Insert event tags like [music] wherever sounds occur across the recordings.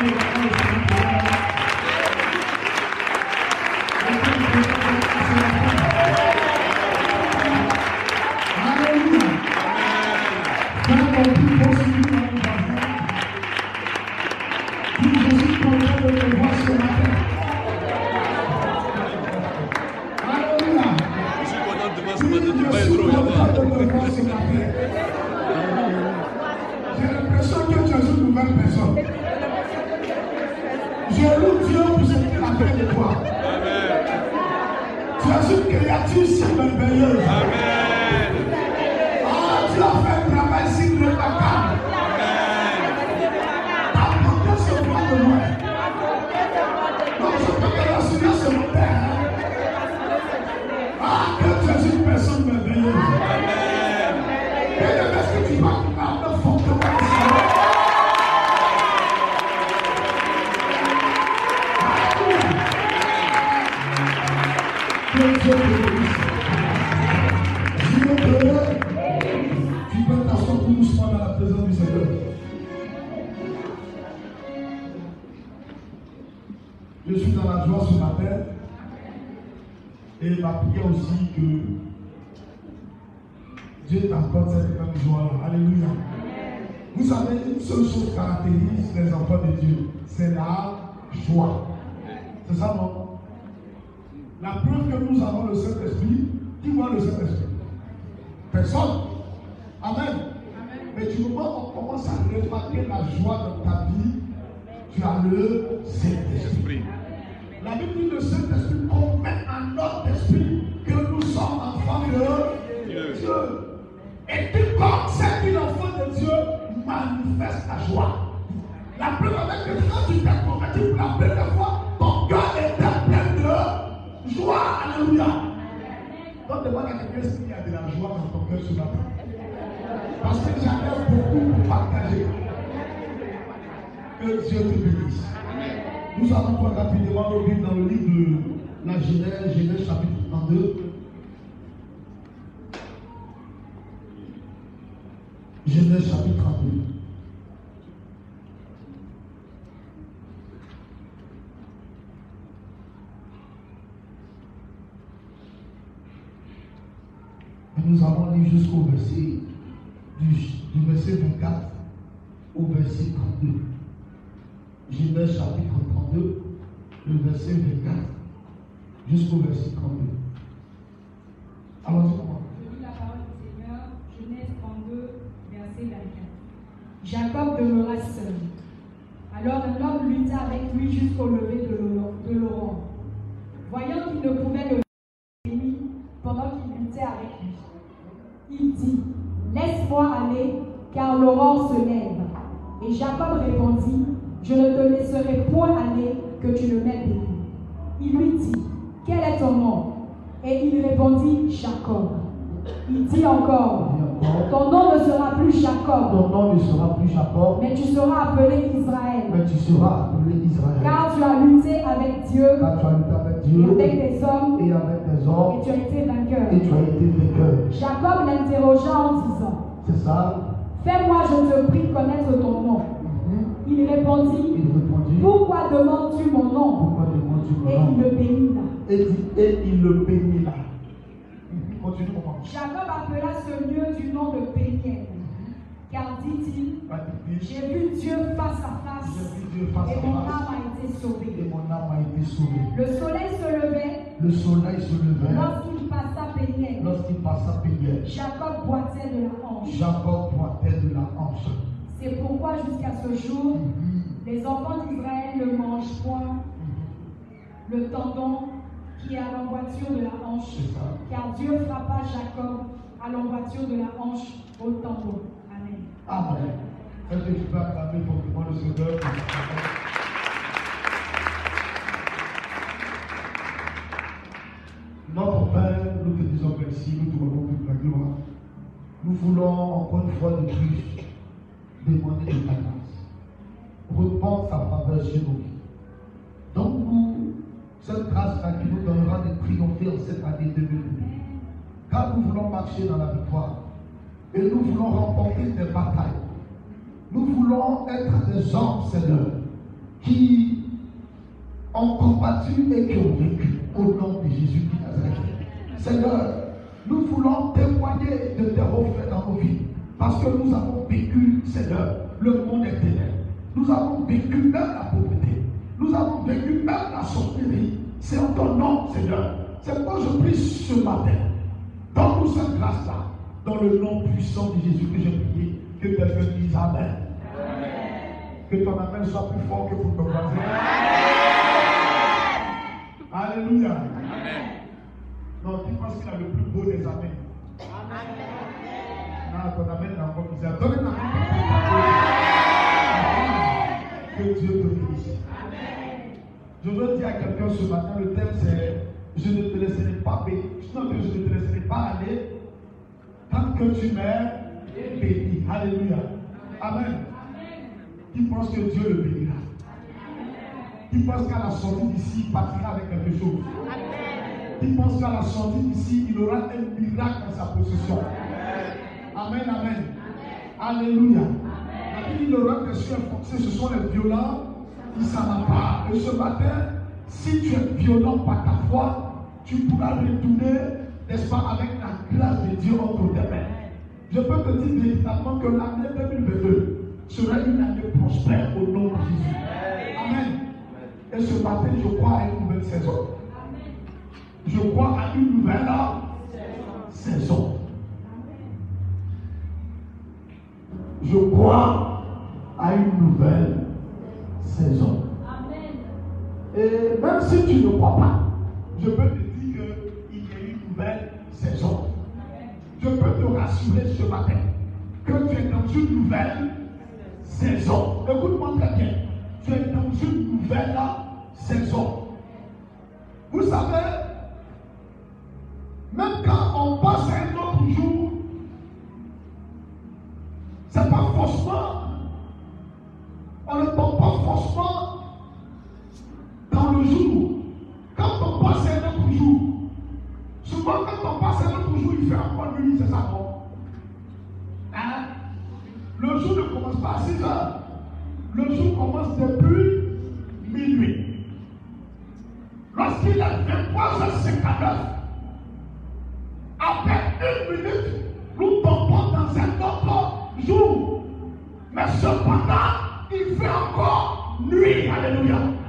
Obrigado. Alléluia. À quelqu'un y a de la joie dans ton cœur ce matin. Parce que j'en ai beaucoup pour partager. Que Dieu te bénisse. Nous allons prendre rapidement nos Bibles dans le livre de la Genèse, Genèse chapitre 32. Genèse chapitre 32. Et nous allons lire jusqu'au verset du, verset 24 au verset 32. Genèse chapitre 32, le verset 24 jusqu'au verset 32. Allons-y, comment Je lis la parole du Seigneur, Genèse 32, verset 24. Jacob demeura seul. Alors un homme lutta avec lui jusqu'au lever de l'aurore. Voyant qu'il ne pouvait le Car l'aurore se lève. Et Jacob répondit Je ne te laisserai point aller que tu ne m'aies béni. Il lui dit Quel est ton nom? Et il répondit Jacob. Il dit encore Ton nom ne sera plus Jacob, Ton nom ne sera plus Jacob, mais tu seras appelé Israël. mais tu seras appelé Israël. Car tu as lutté avec Dieu Car tu as lutté avec et Dieu avec des hommes et avec hommes, et tu as été vainqueur. et tu as été vainqueur. Jacob l'interrogea en disant C'est ça Fais-moi, je te prie, connaître ton nom. Mhm. Il répondit Il répondit Pourquoi demandes-tu mon nom? Pourquoi demandes-tu Et il le bénit là. et, et il le bénit là. Mhm. Continue, Jacob appela ce lieu du nom de Péniel. Car dit-il dire, J'ai vu Dieu face à face face et à mon face. âme a été et sauvée. mon âme a été sauvée. Le soleil se levait Le soleil se levait passa Péniel. lorsqu'il passa Péniel. Jacob boitait de la hanche. Jacob boitait de la hanche. C'est pourquoi jusqu'à ce jour, Mhm. les enfants d'Israël ne mangent point le tendon qui est à l'emboîture de la hanche. Car Dieu frappa Jacob à l'emboîture de la hanche au tendon. Amen. Amen. Est-ce que tu peux acclamer fortement le Seigneur pour? Notre Père, nous te disons merci, nous te rendons toute la gloire. Nous voulons encore une fois de plus demander de ta grâce. Repends ta faveur sur nos vies. Donne-nous cette grâce-là qui nous donnera de triompher en cette année 2020. Car nous voulons marcher dans la victoire. Et nous voulons remporter des batailles. Nous voulons être des hommes, Seigneur, qui ont combattu et qui ont vécu au nom de Jésus de Nazareth. Seigneur, nous voulons témoigner de tes refaits dans nos vies. Parce que nous avons vécu, Seigneur, le monde des ténèbres. Nous avons vécu même la pauvreté. Nous avons vécu même la sorcellerie. C'est en ton nom, Seigneur. C'est pourquoi je prie ce matin. Donne-nous cette grâce-là. Dans le nom puissant de Jésus que j'ai prié. Que quelqu'un dise Amen. Que ton Amen soit plus fort que pour ton voisin. Alléluia. Non, tu penses qu'il a le plus beau des Amen. Non, ton Amen n'a pas misère. Donne un Amen. Que Dieu te bénisse. Je veux dire à quelqu'un ce matin, le thème c'est Je ne te laisserai pas bénir. Non, que je ne te laisserai pas aller tant que tu m'es béni. Alléluia. Amen. Qui pense que Dieu le bénira. Qui pense qu'à la sortie d'ici, il partira avec quelque chose. Qui pense qu'à la sortie d'ici, il aura un miracle dans sa possession. Amen, amen. Alléluia. La Bible aura que ce sont les violents qui s'en pas. Et ce matin, si tu es violent par ta foi, tu pourras retourner, n'est-ce pas, avec la grâce de Dieu entre tes mains. Je peux te dire véritablement que l'année 2022 sera une année prospère au nom de Jésus. Amen. Et ce matin, je crois à une nouvelle saison. Je crois à une nouvelle saison. Je crois à une nouvelle saison. Et même si tu ne crois pas, je peux te dire qu'il y a une nouvelle saison. Je peux te rassurer ce matin que tu es dans une nouvelle saison. Écoute-moi très bien. Tu es dans une nouvelle saison. Vous savez, même quand on passe un autre jour, c'est pas forcément, on ne tombe pas forcément dans le jour. Quand on passe un autre jour, souvent quand on passe un autre jour, il fait encore nuit, c'est ça non? Hein? Le jour ne commence pas à 6 heures. Le jour commence depuis minuit. Lorsqu'il est 23h59, après une minute, nous tombons dans un autre jour. Mais cependant, il fait encore nuit. Alléluia.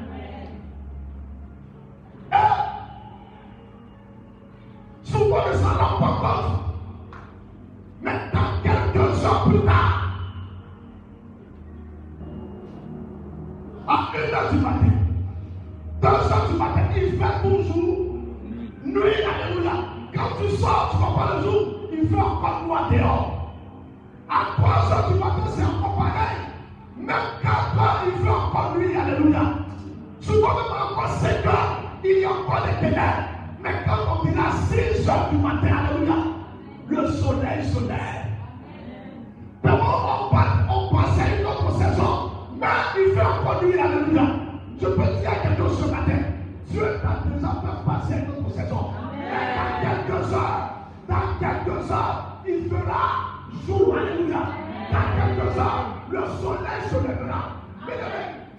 Le soleil se lève. D'abord, on, passe, on passe à une autre saison, mais il fait encore nuit, alléluia. Je peux dire à quelqu'un ce matin, Dieu t'a déjà fait passer une autre saison. Mais dans quelques heures, dans quelques heures, il fera jour, alléluia. Dans quelques heures, le soleil se lèvera. Mais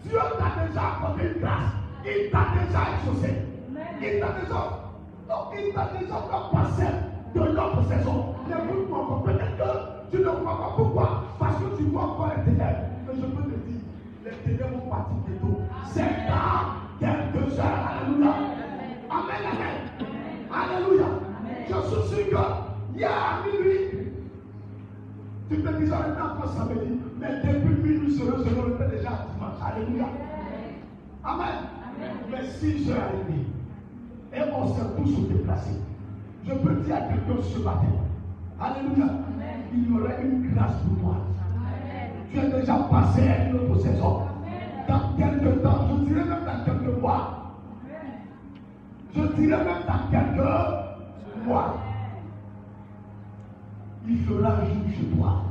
Dieu t'a déjà accordé une grâce. Il t'a déjà exaucé. Il t'a déjà, non, il t'a déjà fait passer de l'autre saison. Écoute-moi encore, peut-être que tu ne crois pas pourquoi? Parce que tu vois encore les ténèbres. Mais je peux te dire, les ténèbres vont partir bientôt. C'est dans quelques heures. Alléluia. Amen, amen. Alléluia. Je suis sûr que hier à minuit, tu peux dire, maintenant encore samedi, mais depuis minuit, je le fais déjà dimanche. Alléluia. Amen. Mais si je arrivé et on s'est tous déplacés, je peux dire à quelqu'un ce matin, Alléluia, il y aurait une grâce pour toi. Tu es déjà passé à une autre saison. Dans quelques temps, je dirais même dans quelques mois. Je dirais même dans quelques mois. Il fera jour chez toi.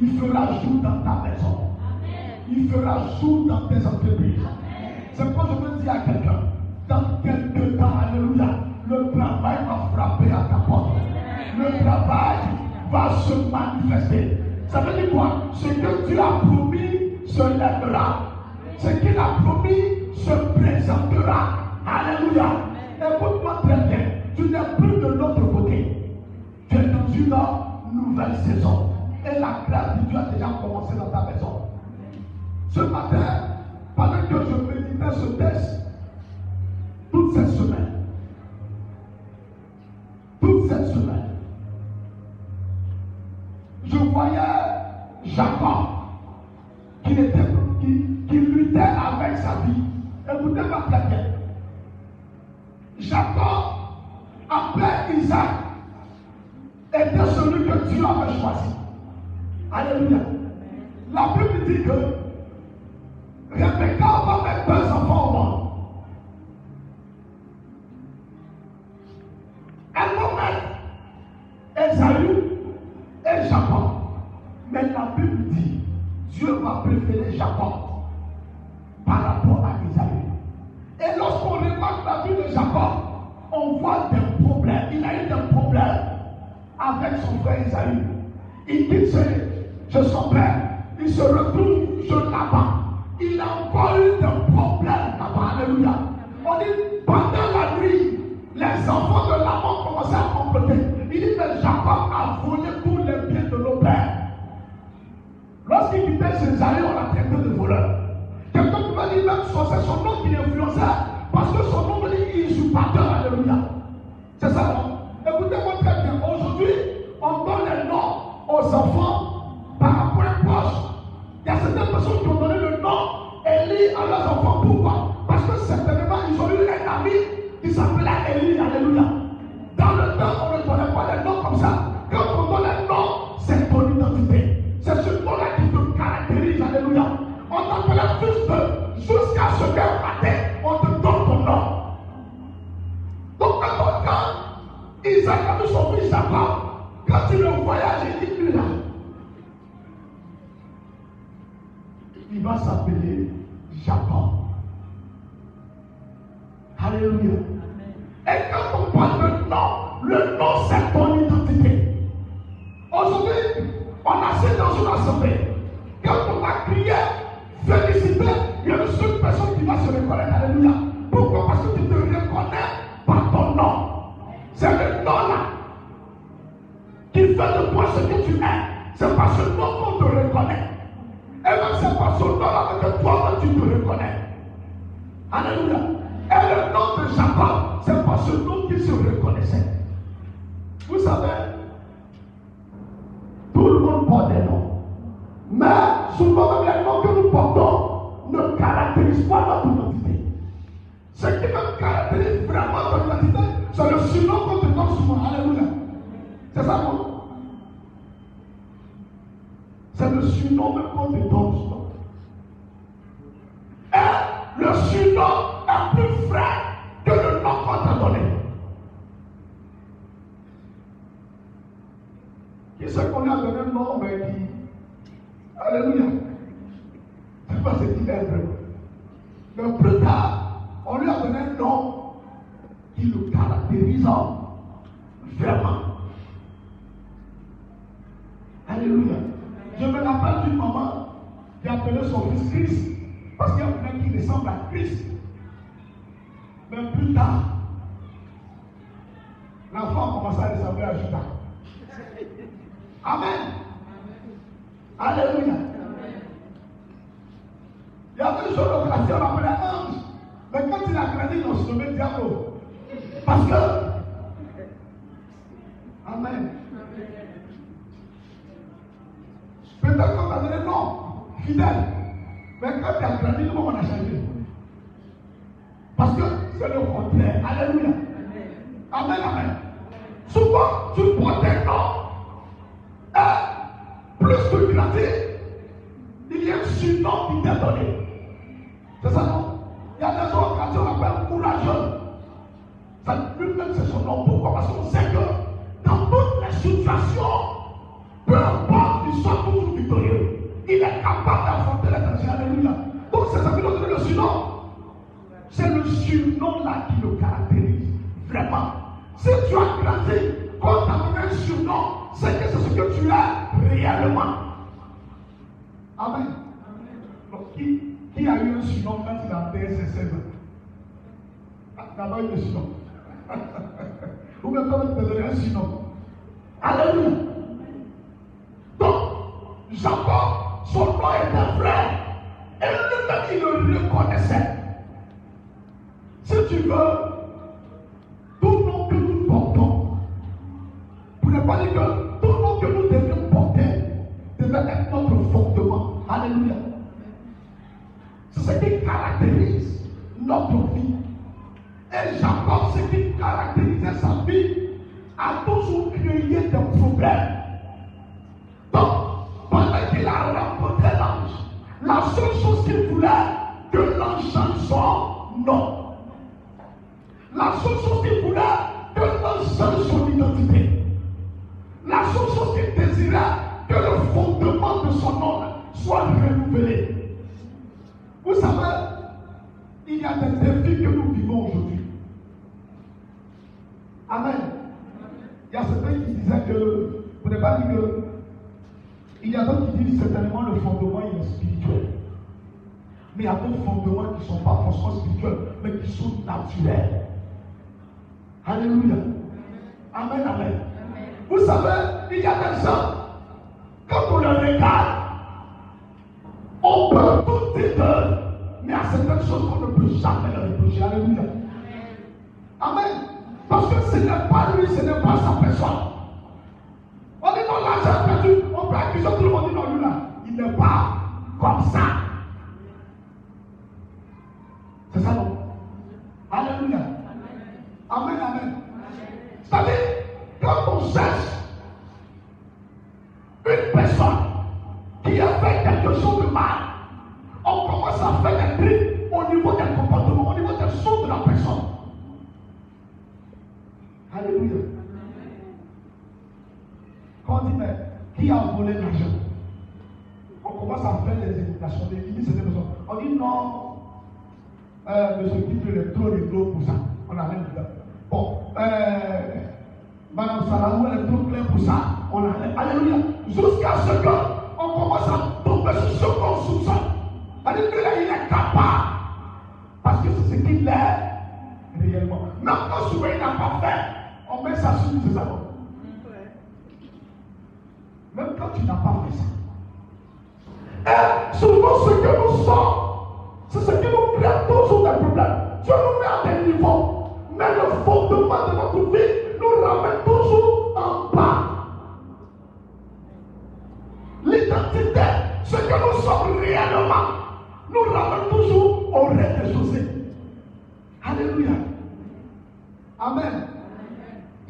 Il fera jour dans ta maison. Il fera jour dans tes entreprises. C'est pourquoi je veux dire à quelqu'un, dans quelques temps, Alléluia, le travail va frapper à ta porte. Le travail va se manifester. Ça veut dire quoi? Ce que Dieu a promis se lèvera. Ce qu'il a promis se présentera. Alléluia. Écoute-moi très bien. Tu n'es plus de l'autre côté. Tu es dans une nouvelle saison. Et la grâce de Dieu a déjà commencé dans ta maison. Ce matin, pendant que je méditais ce test, toutes ces semaines, je voyais Jacob qui, luttait avec sa vie. Écoutez-moi très bien. Jacob, après Isaac, était celui que Dieu avait choisi. Alléluia. La Bible dit que Rebecca va mettre deux enfants au monde. Préférer Jacob par rapport à Isaïe. Et lorsqu'on remarque la vie de Jacob, on voit des problèmes. Il a eu des problèmes avec son frère Isaïe. Il quitte chez, son père. Il se retrouve chez Laban. Il a encore eu des problèmes là-bas. Alléluia. On dit, pendant la nuit, les enfants de Laban commençaient à compléter. Il dit, mais Jacob a volé Lorsqu'il quittait ses Isaïe, on l'a traité de voleur. Quelqu'un qui va dire même c'est son nom qui l'influençait. Parce que son nom dire usurpateur. Alléluia. C'est ça, non? Écoutez-moi très bien. Aujourd'hui, on donne les noms aux enfants par rapport à proche. Il y a certaines personnes qui ont donné le nom Élie à leurs enfants. Pourquoi? Parce que certainement, ils ont eu jusqu'à ce qu'un matin, on te donne ton nom. Donc, quand, quand Isaac a vu son fils Jacob, quand il le voyage, il dit lui là, il va s'appeler Jacob. Alléluia. Et quand on parle de nom, le nom c'est ton identité. Aujourd'hui, on assied dans une assemblée. Quand on va crier, féliciter, il y a une seule personne qui va se reconnaître. Alléluia. Pourquoi? Parce que tu te reconnais par ton nom. C'est le nom là qui fait de toi ce que tu es. C'est par ce nom qu'on te reconnaît. Et même c'est par ce nom là que toi tu te reconnais. Alléluia. C'est ça, non? C'est le surnom même qu'on te donne. Et le surnom est plus vrai que le nom qu'on t'a donné. Qui c'est qu'on a donné un nom, mais qui? Alléluia. C'est pas ce qu'il est vraiment. Mais plus tard, on lui a donné un nom qui le caractérise vraiment. Alléluia. Je me rappelle d'une maman qui appelait son fils Parce qu'il y a quelqu'un qui ressemble à Christ. Mais plus tard, l'enfant commença à ressembler à Judas. Amen. Alléluia. Il y avait une chose au quartier, on l'appelait ange. Mais quand il a grandi, ils l'ont surnommé diable. Parce que. Amen. Peut-être qu'on t'a donné non, fidèle. Mais quand tu as grandi, le monde a changé. Parce que c'est le contraire. Alléluia. Amen, amen. Souvent, tu portes un nom. Et plus que grandis, il y a un surnom qui t'est donné. C'est ça, non? Il y a des gens quand on appelle courageux. Ça lui-même, c'est son nom. Pourquoi? Parce qu'on sait que dans toutes les situations, peu importe, il soit toujours victorieux. Il est capable d'affronter les dangers. Alléluia. Donc, c'est ça qui nous donne le surnom. C'est le surnom là qui le caractérise. Vraiment. Si tu as grandi, quand tu as un surnom, c'est que c'est ce que tu es réellement. Amen. Donc, qui, a eu un surnom quand il a fait ses 16 ans? D'abord, eu un surnom. [laughs] Ou bien comment tu te donner un surnom? Alléluia. Donc, Jacob, son nom était vrai. Et lui-même, il le reconnaissait. Si tu veux, tout nom que nous portons, pour ne pas dire que tout nom que nous devions porter devait être notre fondement. Alléluia. C'est ce qui caractérise notre vie. Et Jacob, ce qui caractérisait sa vie, a toujours créé des problèmes. La seule chose qu'il voulait, que l'ange change son nom. La seule chose qu'il voulait, que l'ange change son identité. La seule chose qu'il désirait, que le fondement de son nom soit renouvelé. Vous savez, il y a des défis que nous vivons aujourd'hui. Amen. Il y a certains qui disaient que, vous n'avez pas dit que, il y a d'autres qui disent certainement le fondement il est spirituel. Mais il y a d'autres fondements qui ne sont pas forcément spirituels, mais qui sont naturels. Alléluia. Amen, amen. Vous savez, il y a des gens, quand on les regarde, on peut tout dire mais il y a certaines choses qu'on ne peut jamais leur reprocher. Alléluia. Amen. Parce que ce n'est pas lui, ce n'est pas sa personne. On dit non, l'argent perdu, on peut accuser tout le monde, on dit non, lui là, il n'est Trop claire pour ça. On Alléluia. Jusqu'à ce qu'on commence à tomber sur ce qu'on soupçonne. Que il est capable. Parce que c'est ce qu'il est réellement. Même quand souvent il n'a pas fait, on met ça sur ça. non? Même quand tu n'as pas fait ça. Et souvent, ce que nous sommes, c'est ce qui nous crée toujours des problèmes. Dieu nous met à des niveaux. Mais le fondement de notre vie nous ramène toujours au rez-de-chaussée. Alléluia. Amen.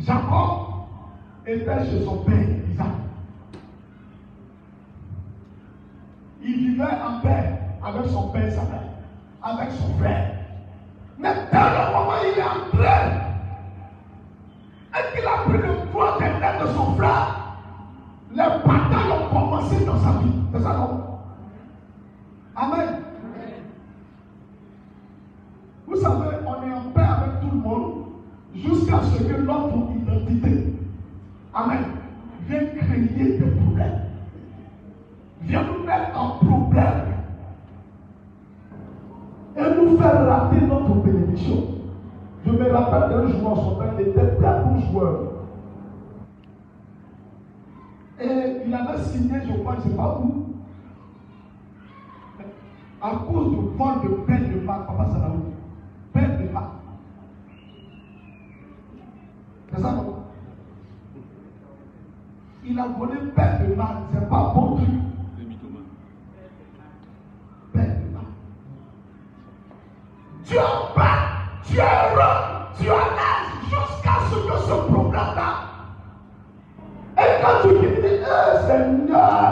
Jacob était chez son père Isaac. Il vivait en paix avec son père mère, avec son frère. Mais dès le Je me rappelle d'un joueur, son père était très bon joueur. Et il avait signé, je crois, je ne sais pas où, à cause du vol de peine de Marc, Papa Salaou. Peine de Marc. C'est ça, non? Il a volé peine de Marc, c'est pas bon truc. Peine de Marc. Tu bas, tu es heureux, tu es à l'aise jusqu'à ce que ce problème-là. Et quand tu dis, eh Seigneur,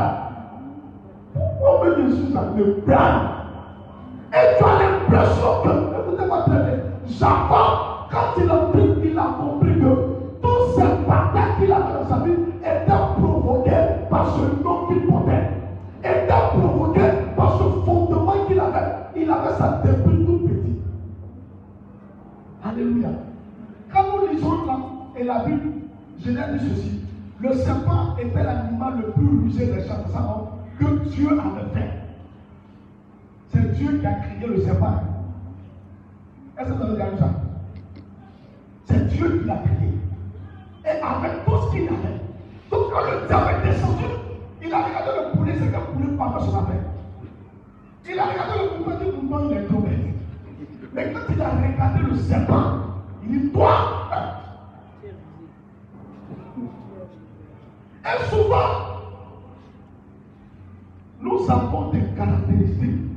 pourquoi me Jésus ça me prend Et tu as l'impression que, écoutez moi très bien, Jacob, quand il a Alléluia. Quand nous lisons là, et la Bible, Genèse dit ceci. Le serpent était l'animal le plus rusé des champs, non que Dieu avait fait. C'est Dieu qui a créé le serpent. Est-ce que vous avez déjà C'est Dieu qui l'a créé. Et avec tout ce qu'il avait. Donc quand le diable est descendu, il a regardé le poulet, c'est qu'un poulet pas son affaire. Il a regardé le poulet, il dit il est bête. Mais quand il a regardé le serpent, il dit toi, Et souvent, nous avons des caractéristiques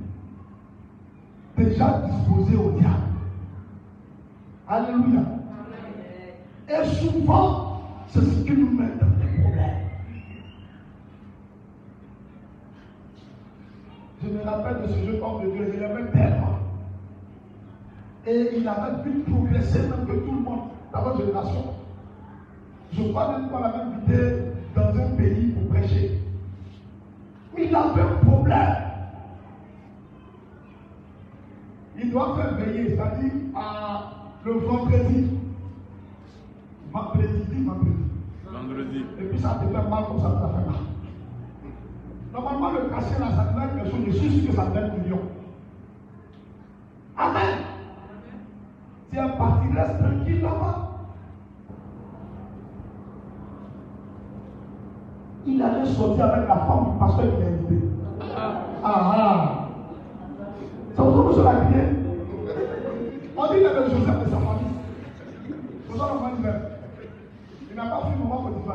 déjà disposé au diable. Alléluia. Et souvent, c'est ce qui nous met dans des problèmes. Je me rappelle de ce jeune homme de Dieu, je l'aimais tellement. Et il avait pu progresser même que tout le monde dans votre génération. Je crois même qu'on l'avait invité dans un pays pour prêcher. Mais il avait un problème. Il doit faire veiller, c'est-à-dire à le vendredi. Vendredi, dit vendredi. Vendredi. Et puis ça te fait mal comme ça, ça fait mal. Normalement, le cachet là, ça te donne quelque chose, je suis sûr que ça te donne million. Amen. Tu es parti, reste tranquille là-bas. Il allait sortir avec la femme du pasteur qui l'a invité. Ah ah. Ça vous a sur la crié On dit qu'il avait Joseph de sa famille. C'est ça le moment Il n'a pas fait le moment pour dire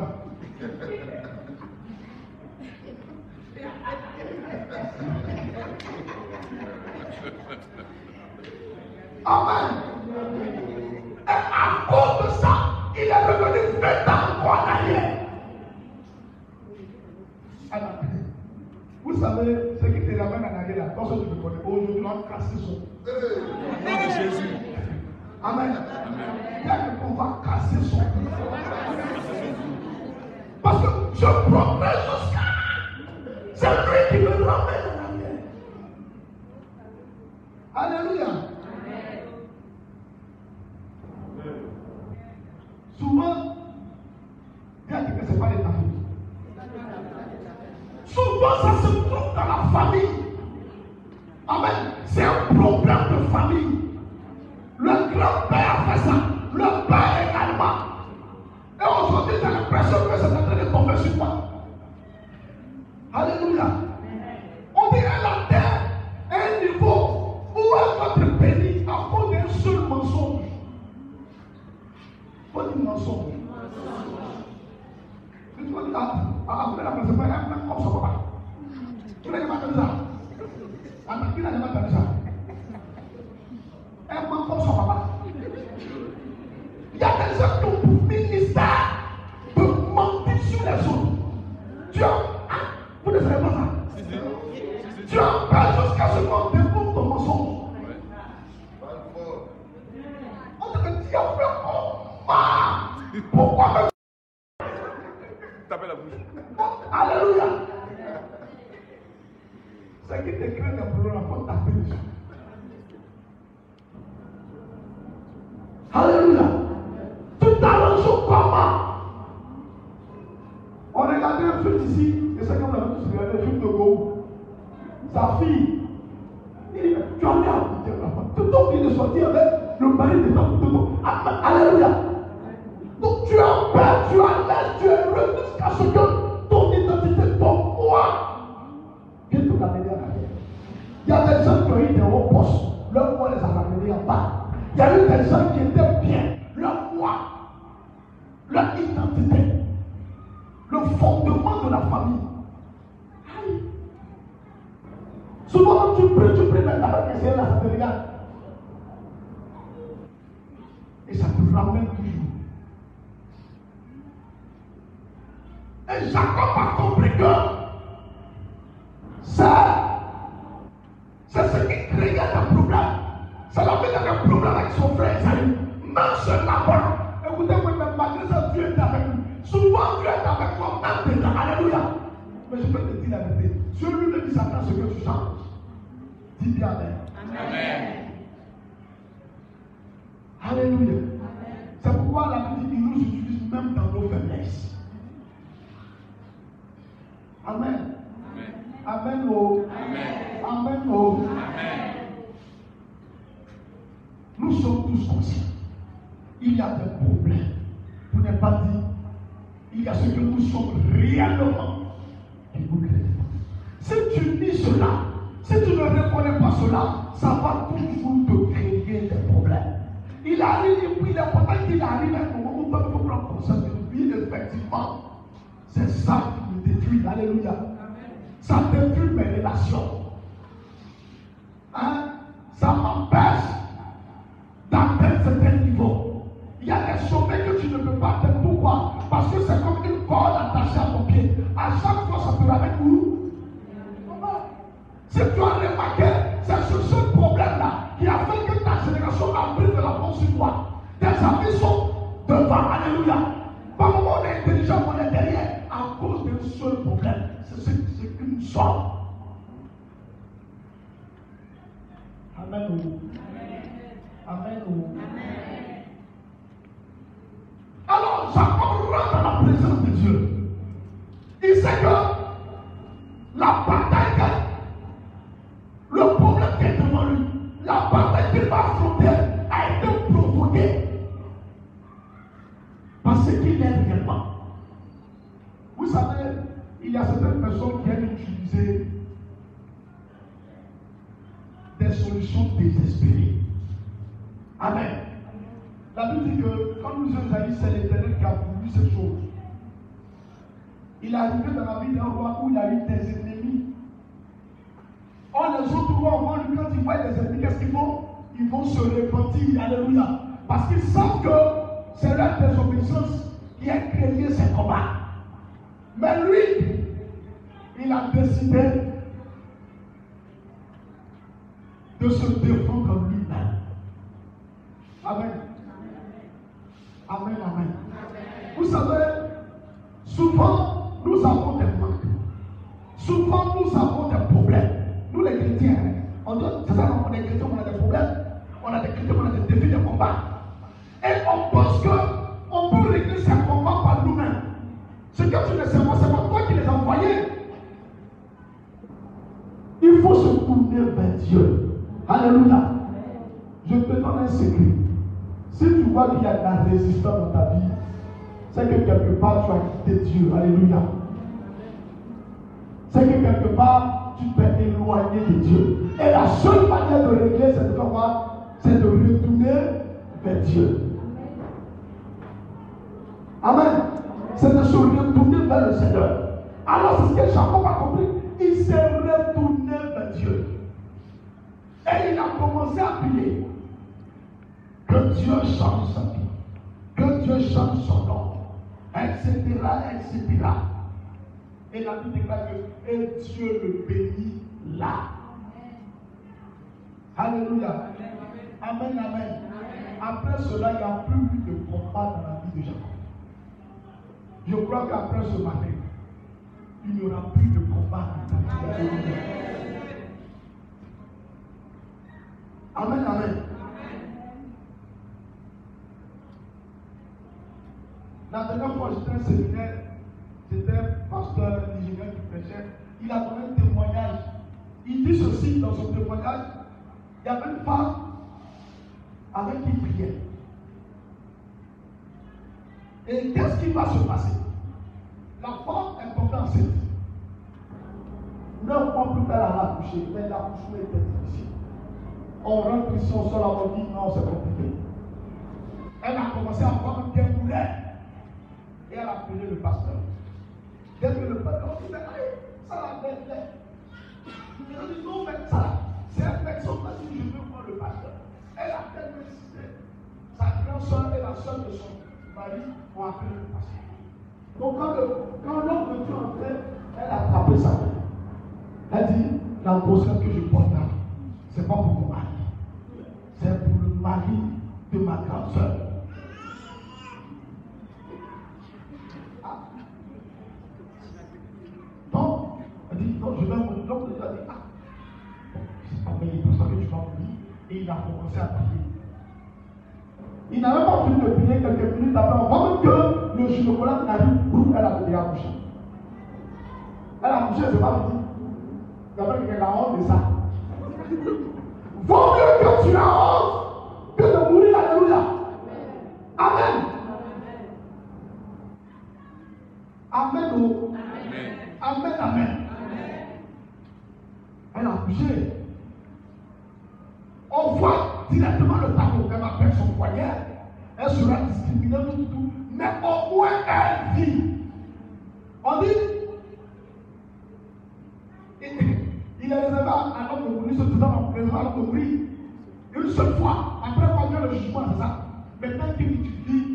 Amen. Et à cause de ça, il est revenu 20 ans encore en arrière. Alors, vous savez, ce qui te ramène en arrière, là, dans ce que tu me connais, aujourd'hui, on va casser son. Au nom de Jésus. Amen. Amen. Amen. Alléluia. C'est pourquoi la Bible dit qu'il nous utilise même dans nos faiblesses. Amen. Amen. Amen. Oh. Amen. Amen. Oh. Amen. Nous sommes tous conscients. Il y a des problèmes. Pour ne pas dire, il y a ce que nous sommes réellement qui nous créent. Si tu dis cela, si tu ne reconnais pas cela, ça va toujours te créer des problèmes. Il arrive, et il est peut-être qu'il arrive hein, à un moment où tu peux prendre conscience de lui, effectivement. C'est ça qui me détruit. Alléluia. Ça détruit mes relations. Hein? Ça m'empêche d'atteindre certains niveaux. Il y a des sommets que tu ne peux pas atteindre. Pourquoi? Parce que Tes amis sont devant. Alléluia. Par moment, on est intelligent, on est derrière. À cause d'un seul problème. C'est ce c'est qu'une sorte. Amen. Solutions désespérées. Amen. La Bible dit que quand nous sommes allés, c'est l'éternel qui a voulu cette chose. Il est arrivé dans la vie d'un roi où il a eu des ennemis. Or, les autres rois, quand ils voient des ennemis, qu'est-ce qu'ils font? Ils vont se repentir. Alléluia. Parce qu'ils savent que c'est leur désobéissance qui a créé ces combats. Mais lui, il a décidé de se défendre lui-même. Amen. Amen, amen. Vous savez, souvent, nous avons des manques. Souvent, nous avons des problèmes. Nous, les chrétiens, on dit, c'est ça, on chrétiens, on a des problèmes. On a des chrétiens, on a des défis, des combats. Et on pense qu'on peut régler ces combats par nous-mêmes. Ce que tu ne sais pas, c'est pas toi qui les as envoyés. Il faut se tourner vers Dieu. Alléluia. Je te donne un secret. Si tu vois qu'il y a de la résistance dans ta vie, c'est que quelque part tu as quitté Dieu. Alléluia. C'est que quelque part tu t'es éloigné de Dieu. Et la seule manière de régler cette quoi C'est de retourner vers Dieu. Amen. C'est de se retourner vers le Seigneur. Alors c'est ce que Jacob a compris. Il s'est retourné vers Dieu. Et il a commencé à prier. Que Dieu change sa vie. Que Dieu change son nom. Etc. Etc. Et la Bible déclare que et Dieu le bénit là. Alléluia. Amen, amen. Après cela, il n'y a plus de combat dans la vie de Jacob. Je crois qu'après ce matin, il n'y aura plus de combat dans ta vie. Amen, amen. La dernière fois, j'étais un séminaire, c'était un pasteur nigérien qui prêchait. Il a donné un témoignage. Il dit ceci dans son témoignage. Il y avait une femme avec qui il priait. Et qu'est-ce qui va se passer? La femme est tombée enceinte. Neuf mois plus tard, elle a accouché, mais l'accouchement était difficile. On rentre ici, on sort la dit non, c'est compliqué. Elle a commencé à avoir des moulins. Et elle a appelé le pasteur. Dès que le pasteur dit, mais allez, ça la fait plaît. Il a dit, non, mais ça, c'est un personne a dit, je veux voir le pasteur. Elle a tellement insisté. Sa grande soeur et la soeur de son mari ont appelé le pasteur. Donc quand l'homme de Dieu entrait, elle a attrapé sa main. Elle dit, la que je porte là, c'est pas pour mon mari. De ma grande soeur. Donc, elle dit, non, je vais. L'homme de Dieu a dit, ah, vrai, il pense que tu vas mourir. Et il a commencé à prier. Il n'avait pas fini de prier quelques minutes après. Même que le gynécologue arrive, elle a déjà accouché. Elle a accouché, c'est pas fini. Il y a honte de ça. Vaut mieux que tu as honte que de mourir, alléluia. Amen. Amen. Amen, amen. Elle a accouché. On voit directement le tableau. Elle va perdre son poignet. Elle sera discriminée, tout, tout. Mais au moins, elle vit. On dit, il est réservé à un homme de mourir, ce faisant présence à l'homme de mourir. Une seule fois, après qu'on vient le jugement, c'est ça. Maintenant qu'il tu vis,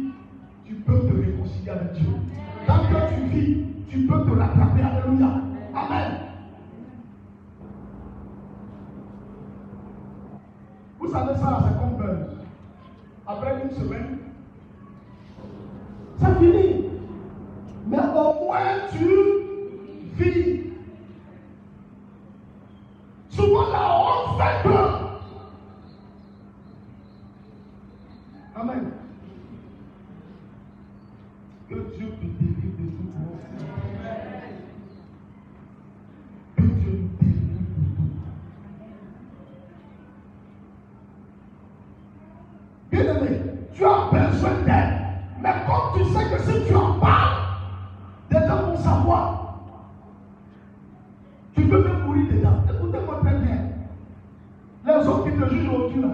savoir. Tu peux même mourir dedans. Écoutez-moi très bien. Les autres qui te jugent aujourd'hui, là,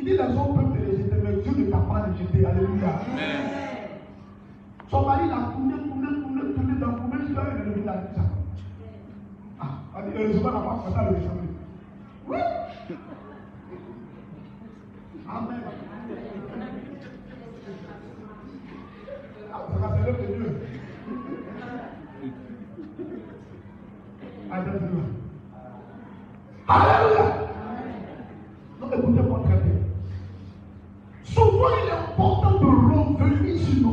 Il dit les hommes peuvent te rejeter, mais Dieu ne t'a pas rejeté. Alléluia. Son mari l'a tourné, tourné, tourné, tourné dans le tourné, jusqu'à il est revenu dans ça. Ah, elle dit, heureusement, la femme, ça le ressemble. Oui. Amen. Ah, ça va servir de Dieu. Alléluia. Alléluia.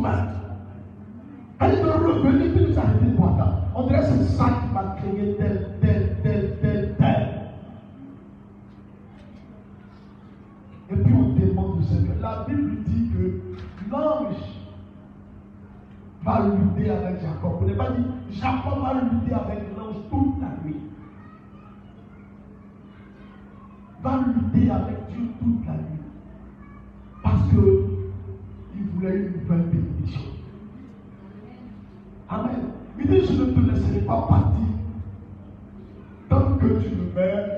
Nous-mêmes. Elle de revenir puis nous arrêter de voir. On dirait que c'est ça qui va créer tel, tel, tel, tel, tel. Et puis on demande au Seigneur. La Bible dit que l'ange va lutter avec Jacob. On n'est pas dit Jacob va lutter avec l'ange toute la nuit. Va lutter avec Dieu toute la nuit. Parce que voulait une nouvelle bénédiction. Amen. Il dit, je ne te laisserai pas partir tant que tu ne meurs.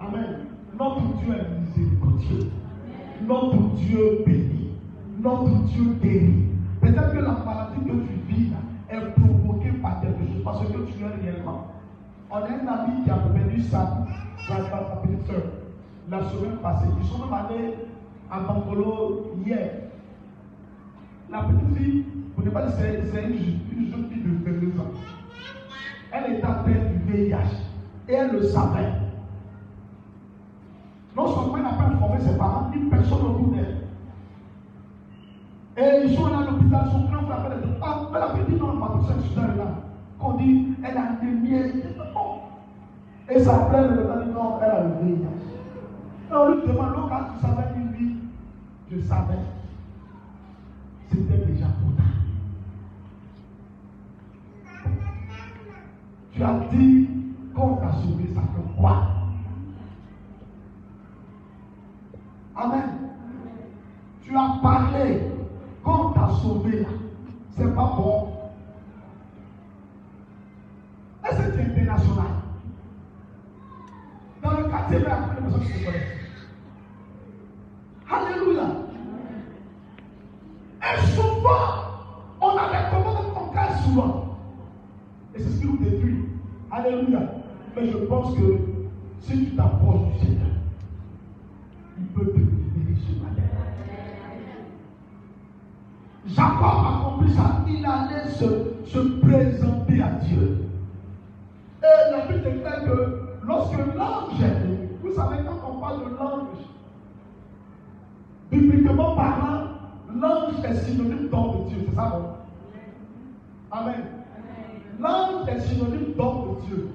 Amen. Notre Dieu est miséricordieux. Notre Dieu bénit. Notre Dieu guérit. Peut-être que la maladie que tu vis est provoquée par quelque chose parce que tu es réellement. On a un ami qui a perdu sa, sa, sa petite soeur la semaine passée. Ils sont même allés à Bangolo hier. La petite fille, vous ne pas c'est une, une jeune fille de 22 ans. Elle est atteinte du VIH et elle le savait. Non seulement elle n'a pas informé ses parents, ni personne autour d'elle. Et ils sont là à l'hôpital, son grand frère appelle, ah, elle avait dit non, ma petite soeur est là. Qu'on dit, elle a anémie. Non. Et sa frère le non, elle a le VIH. Et on lui demande, donc, quand tu savais, il dit, je savais. C'était déjà trop tard. Tu as dit qu'on t'a sauvé, ça fait quoi? Amen. Tu as parlé qu'on t'a sauvé là. C'est pas bon. Que c'est international? Dans le quartier, mais après les personnes qui se connaissent. Alléluia. Et souvent, on a des commandes qu'on casse souvent. Et c'est ce qui nous détruit. Alléluia. Mais je pense que si tu t'approches du Seigneur, il peut te libérer ce matin. Jacob a compris ça. Il allait se, se présenter à Dieu. Et la Bible déclare que lorsque l'ange est vous savez, quand on parle de l'ange, bibliquement parlant, l'ange est synonyme d'homme de Dieu. C'est ça, non? Amen. L'ange est synonyme d'homme de Dieu.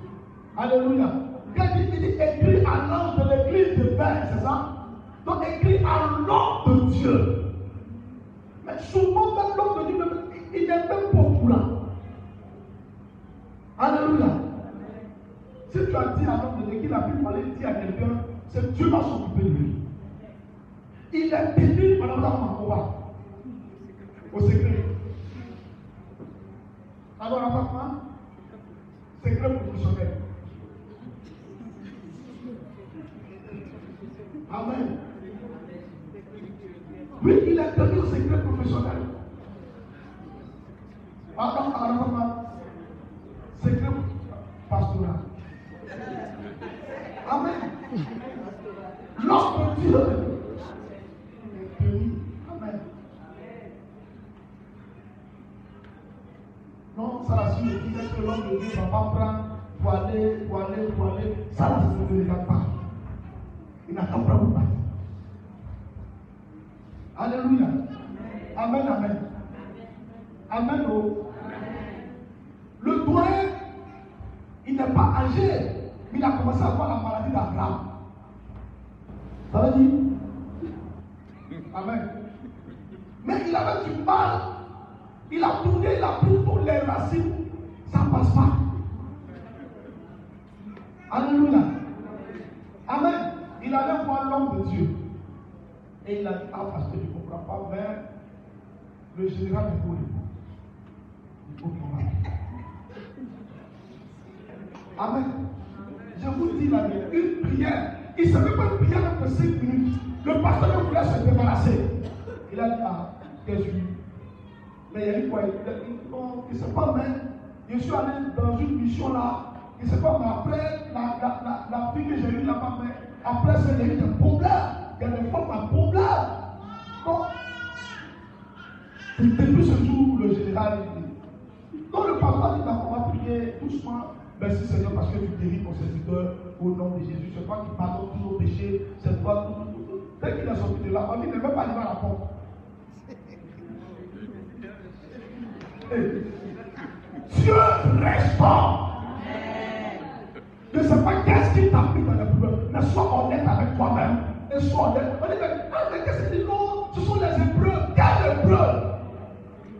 Alléluia. Quand il dit écrit à l'ange de l'église de Père, c'est ça? Donc écrit à l'homme de Dieu. Mais souvent, même l'homme de Dieu, il n'est même pas pour là. Alléluia. Si tu as dit à l'homme de Dieu qu'il a pu parler, dit à quelqu'un, c'est Dieu va s'occuper de lui. Il est tenu combat. Au secret. Alors, apparemment, secret professionnel. Amen. Oui, il est tenu au secret professionnel. Alors, apparemment, secret pastoral. Amen. L'homme Dieu Ça la suite dit que l'homme de Dieu ne va pas prendre pour aller, pour aller, pour aller. Ça là, c'est ne regarde pas. Il n'a qu'à prendre partir. Alléluia. Amen, amen. Amen. Oh. Le doigt, il n'est pas âgé, mais il a commencé à avoir la maladie d'Abraham. Ça veut dire? Amen. Mais il avait du mal. Il a tourné, il a pris toutes les racines. Ça ne passe pas. Alléluia. Amen. Il allait voir l'homme de Dieu. Et il a dit, ah parce que je ne comprends pas, mais le général est pour Il faut. Amen. Je vous dis la une prière. Il ne savait pas une prière de 5 minutes. Le pasteur voulait se débarrasser. Il a dit, ah, qu'est-ce que Mais il quoi Il a il ne sait pas, mais je suis allé dans une mission là. Sait pas, mais après, la, la, la, fille que j'ai eue là-bas, mais après, c'est il y a eu des problèmes. Il y a des femmes à problème. Non. Depuis ce jour, le général dit. Donc le pasteur dit, on va prier doucement. Merci Seigneur parce que tu guéris ton serviteur au nom de Jésus. C'est toi qui pardonne tous nos péchés. C'est toi tout. Dès qu'il est sorti de là, on dit ne même pas arriver à la porte. Dieu répond. Je ne sais pas qu'est-ce qui t'a pris dans les problèmes, mais sois honnête avec toi-même. Et sois honnête. On dit, mais, ah, mais qu'est-ce qu'il dit? Non, ce sont les épreuves. Quelles épreuves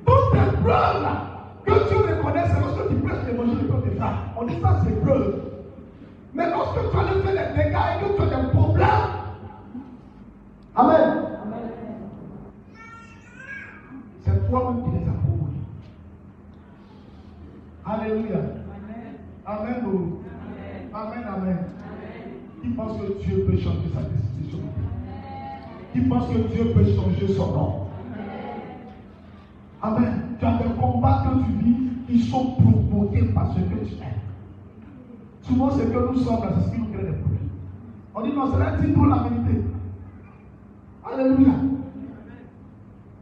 Toutes les épreuves là, que Dieu reconnaît, c'est lorsque tu prêches l'évangile de frères. On dit ça, c'est preuve. Mais lorsque tu allais faire des dégâts et que tu as des problèmes, Amen. C'est toi-même qui les as provoqués. Alléluia. Amen. oh. Amen, amen. Qui pense que Dieu peut changer sa destination Qui pense que Dieu peut changer son nom? Amen. Tu as des combats que tu vis, ils sont provoqués par ce que tu es. Souvent, c'est que nous sommes là, c'est ce qui nous crée des problèmes. On dit non, c'est là, dis pour la vérité. Alléluia.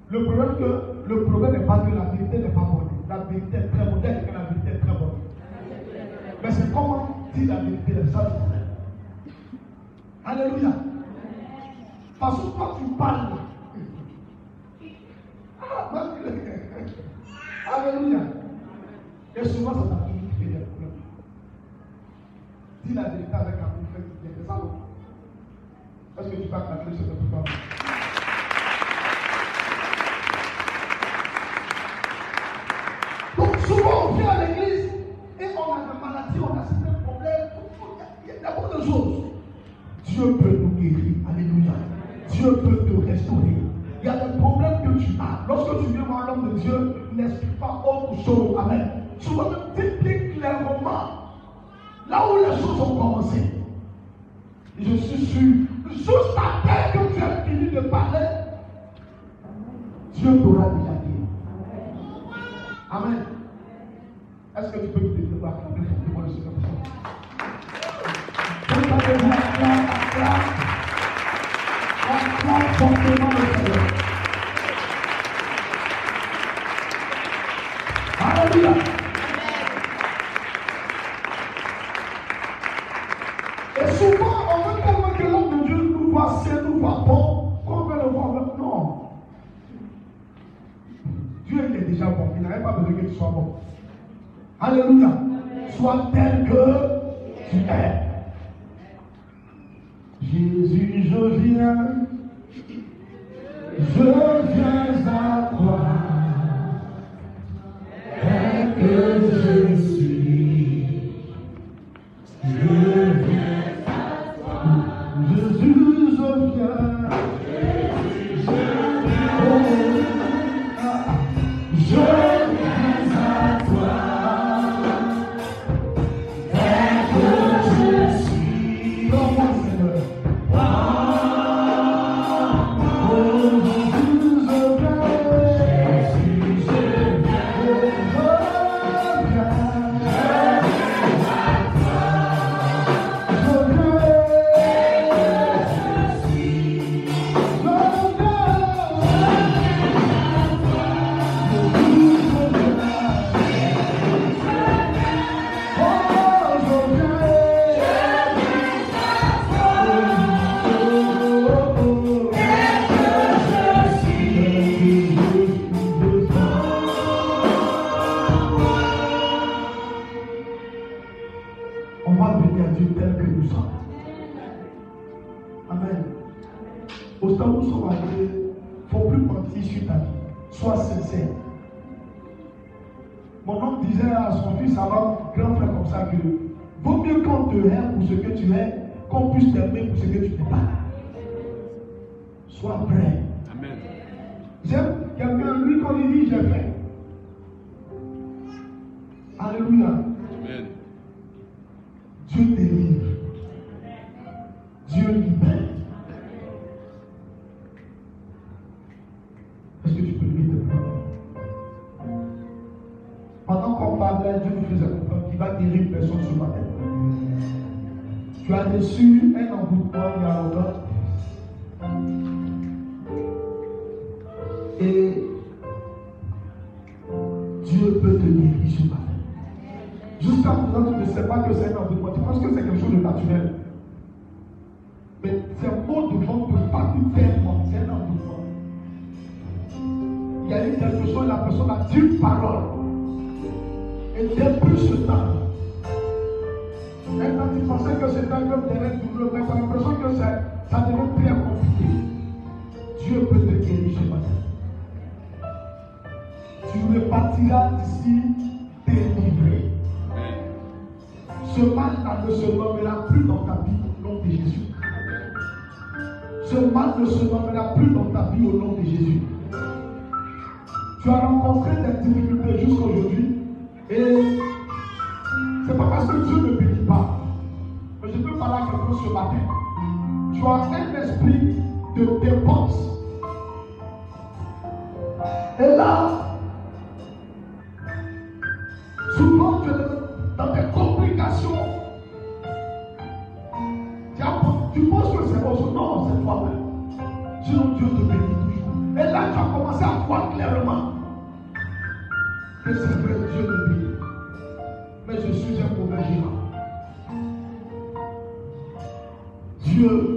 Le problème, que, le problème n'est pas que la vérité n'est pas bonne. La vérité est très bonne. Dès que la vérité est très bonne. Mais c'est comment dire la vérité, c'est ça le problème. Alléluia. Parce que quand tu parles, ah, même- Alléluia. Et souvent, ça t'a toujours créé des problèmes. Dis la vérité avec amour, fais du bien. C'est ça le Est-ce que tu peux acclamer ce que tu parles Donc souvent on vient à l'église et on a des maladies, on a certains problèmes, il y a beaucoup de choses. Dieu peut nous guérir, alléluia. Dieu peut te restaurer. Il y a des problèmes que tu as. Lorsque tu viens voir l'homme de Dieu, n'explique pas autre chose. Amen. Tu vas te dire clairement là où les choses ont commencé. Je suis sûr, juste après que tu as fini de parler, Dieu t'aura déjà dit. Amen. Est-ce que tu peux me dire de acclamer fortement le Seigneur pour ça Donne ta maison, acclame, acclame. Acclame fortement le Seigneur. Jésus, pas. Sois vrai. Amen. J'aime quelqu'un, lui, quand il dit, j'ai fait. Alléluia. Amen. Dieu délivre. Dieu libère. Est-ce que tu peux tes mains Pendant qu'on parlait, Dieu nous faisait comprendre qu'il va guérir une personne ce matin. Tu as reçu Et Dieu peut te guérir ce matin. Jusqu'à présent, tu ne sais pas que c'est un envoûtement. Tu penses que c'est quelque chose de naturel. Mais c'est un mot de vente de partie tellement. C'est un. Il y a eu quelque chose, la personne a dit une parole. Et depuis ce temps, tu pensais que c'était un peu terrain douloureux, mais as l'impression que ça, ça devient très compliqué. Dieu peut te guérir ce matin. Tu repartiras d'ici délivré. Ce mal ne se nommera plus dans ta vie au nom de Jésus. Ce mal ne se nommera plus dans ta vie au nom de Jésus. Tu as rencontré des difficultés jusqu'à aujourd'hui et c'est pas parce que Dieu ne bénit pas. Ce matin. Tu as un esprit de dépense. Et là, souvent dans des complications. Tu, penses que c'est bon, non, c'est toi-même. Sinon Dieu te bénit toujours. Et là, tu as commencé à voir clairement que c'est vrai, Dieu me bénit. Mais je suis un mauvais gérant. Dieu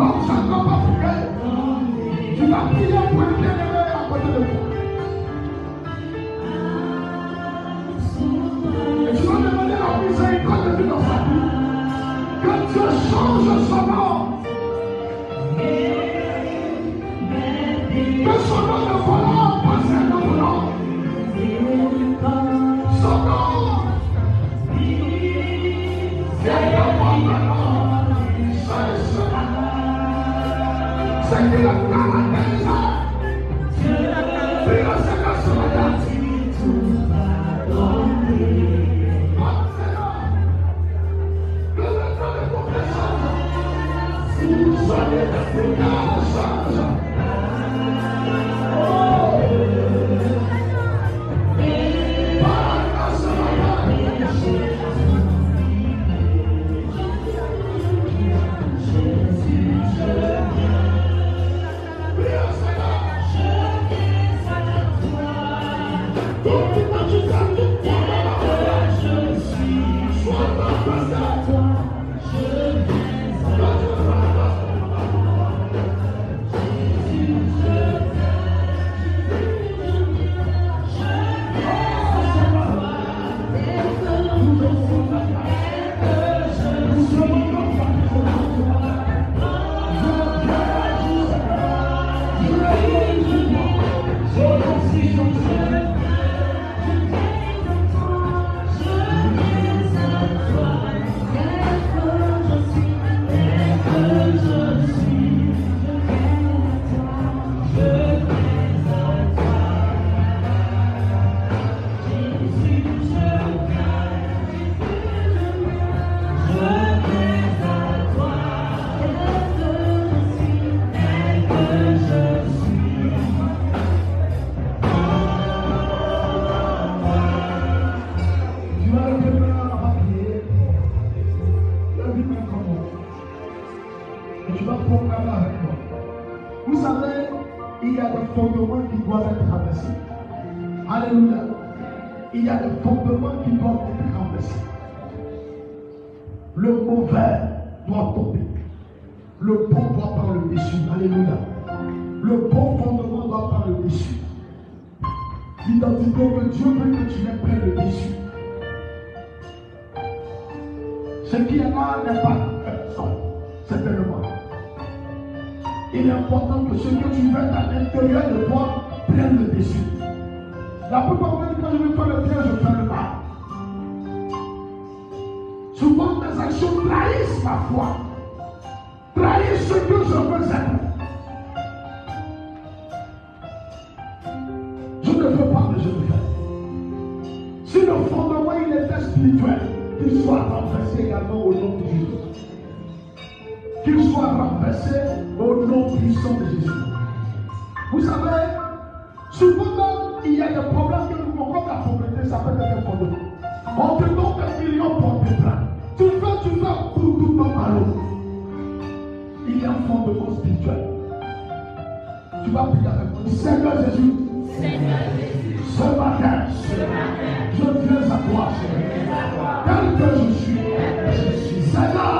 Comme ça, Il y a des fondements qui doivent être renversés. Le mauvais doit tomber. Le bon doit prendre le dessus. Alléluia. Le bon fondement doit prendre le dessus. L'identité que Dieu veut que tu aies prenne le dessus. Ce qui est là n'est pas personne, certainement. Il est important que ce que tu fais à l'intérieur de toi prenne le dessus. La plupart du temps, quand je veux faire le bien, je fais le mal. Souvent, mes actions trahissent ma foi, trahissent ce que je veux être. Je ne veux pas, mais je le fais. Si le fondement il était spirituel, qu'il soit renversé également au nom de Jésus. Qu'il soit renversé au nom puissant de Jésus. Vous savez, souvent il y a des problèmes que nous comme la pauvreté, ça peut être un fondement. On te donne un million pour tes plans. Tu fais, tu fais pour tout ton malheur. Il y a un fondement spirituel. Tu vas prier avec moi. Seigneur Jésus, ce matin, je viens à toi, tel que je suis. Seigneur,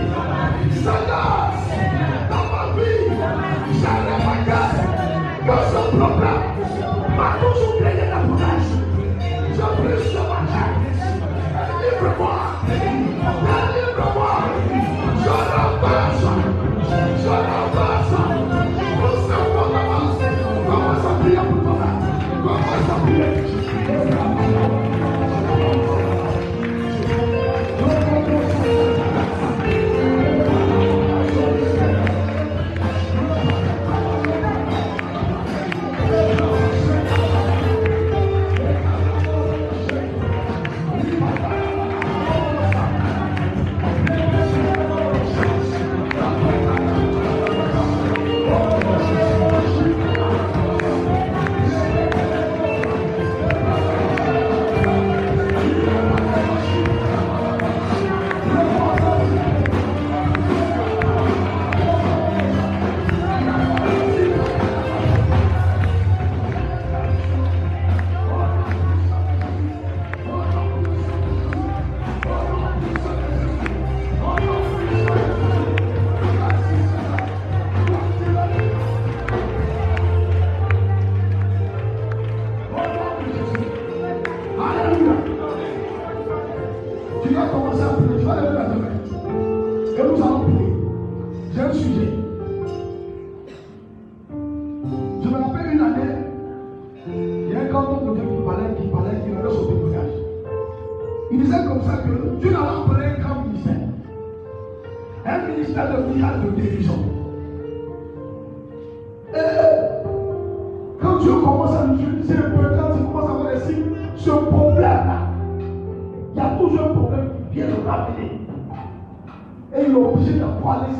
everyone.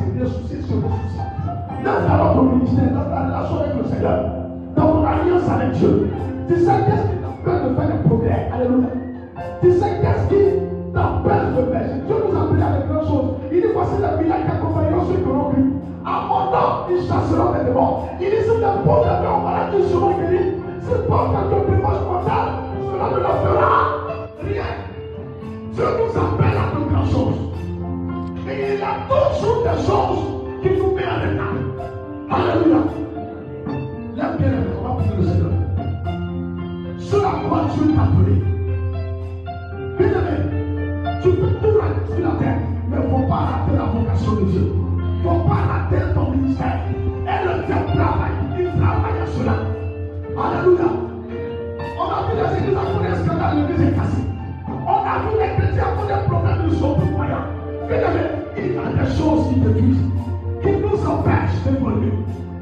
De parler ses deux soucis sur les soucis. Dans ton ministère, dans ta relation avec le Seigneur, dans ton alliance avec Dieu, tu sais qu'est-ce qui t'empêche de faire des progrès? Alléluia. Tu sais qu'est-ce qui t'empêche de faire? Dieu nous a appelé avec grand chose. Il dit voici la vie qui accompagneront ceux qui auront cru. À mon nom, ils chasseront les démons. Il dit si les pauvres et les malades qui seront guéris, c'est pas quand Dieu privilège mental, cela ne leur fera rien. Dieu nous appelle à de grandes choses. Et il y a toujours des choses qui nous mettent en état. Alléluia. Lève bien les on va prier le Seigneur. Ce à quoi Dieu t'a appelé. Bien aimé, tu peux tout rater sur la terre, mais il ne faut pas rater la vocation de Dieu. Il ne faut pas rater ton ministère. Et le Dieu travaille, il travaille à cela. Alléluia. On a vu les églises à connaître scandale, l'église est cassée. On a vu les chrétiens avoir des problèmes de son moyen. Bien aimé, il y a des choses qui te disent, qui nous empêchent d'évoluer.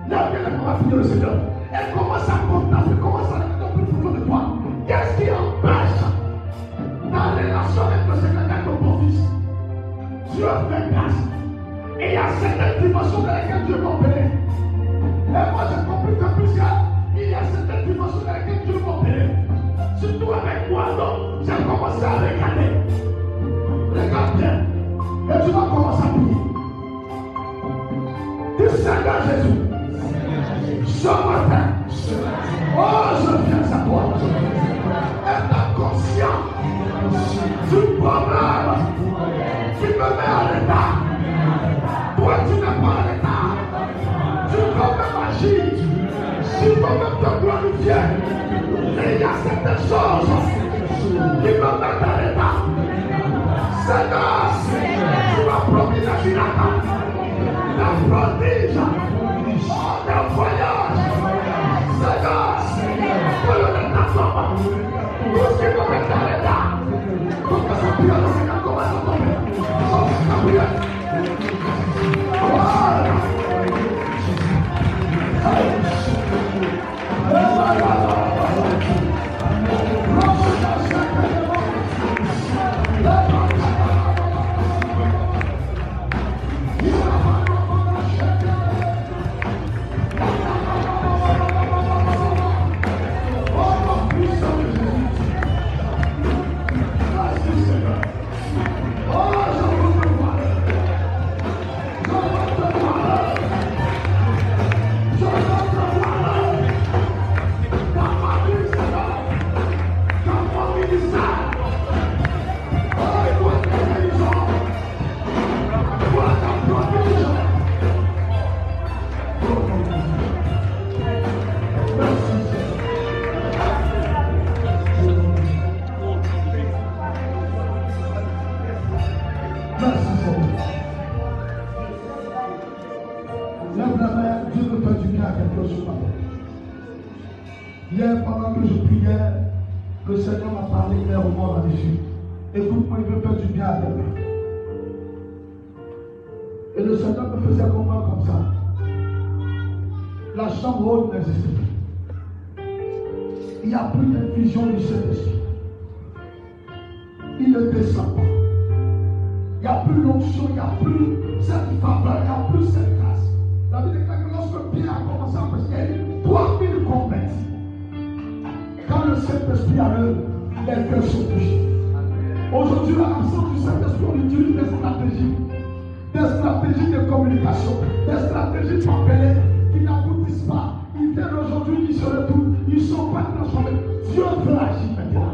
Là, bien on va le Seigneur. Et commence à contempler, commence à regarder plus profond de toi? Qu'est-ce qui empêche ta relation avec le secrétaire de ton fils Dieu fait grâce. Et il y a certaines dimensions dans lesquelles Dieu m'opère. Et moi, j'ai compris que il y a certaines dimensions dans lesquelles Dieu m'opère. Surtout avec moi, non, j'ai commencé à regarder. Regarde bien. Et tu vas commencer à prier. Dis Seigneur Jésus. Ce matin, oh, je viens à toi. Être conscient du problème qui me met en état. Toi, tu n'es pas en état. Tu peux même agir. Tu peux même te glorifier. Mais il y a certaines choses qui me mettent en état. Seigneur, la prodige, oh, le voyage. Seigneur, que le ta tombe. Tout ce qui me met en état. Pour que sa prière, le Seigneur commence le Seigneur me faisait comprendre comme ça. La chambre haute n'existe plus. Il n'y a plus d'infusion du Saint-Esprit. Il ne descend pas. Il n'y a plus l'onction, il n'y a plus cette faveur, il n'y a plus cette grâce. La Bible déclare que lorsque Pierre a commencé à prêcher, 3000 convertis. Quand le Saint-Esprit arrive, les cœurs sont touchés. Aujourd'hui, l'absence du Saint-Esprit, on utilise des stratégies. Des stratégies de communication, des stratégies appelées qui n'aboutissent pas. Ils viennent aujourd'hui, ils se retournent, ils ne sont pas transformés. Dieu veut agir maintenant.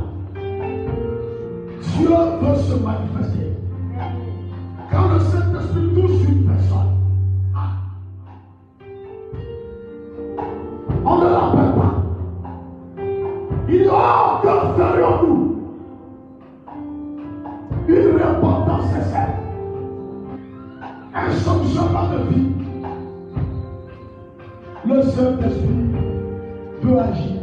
Dieu veut se manifester. Le Saint-Esprit peut agir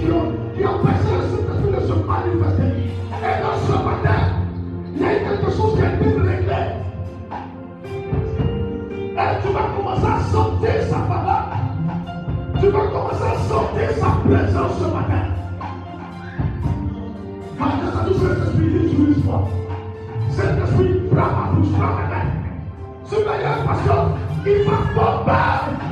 Qui il y a personne sur ta vie de se manifester. Et dans ce matin, il y a quelque chose qui a été réglé. Et tu vas commencer à sentir sa parole. Tu vas commencer à sentir sa présence ce matin. Maintenant, ça nous esprit, utilise-moi. Cet esprit, prends ma bouche, prends ma main. C'est d'ailleurs parce qu'il va tomber.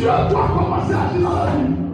Dieu doit commencer à.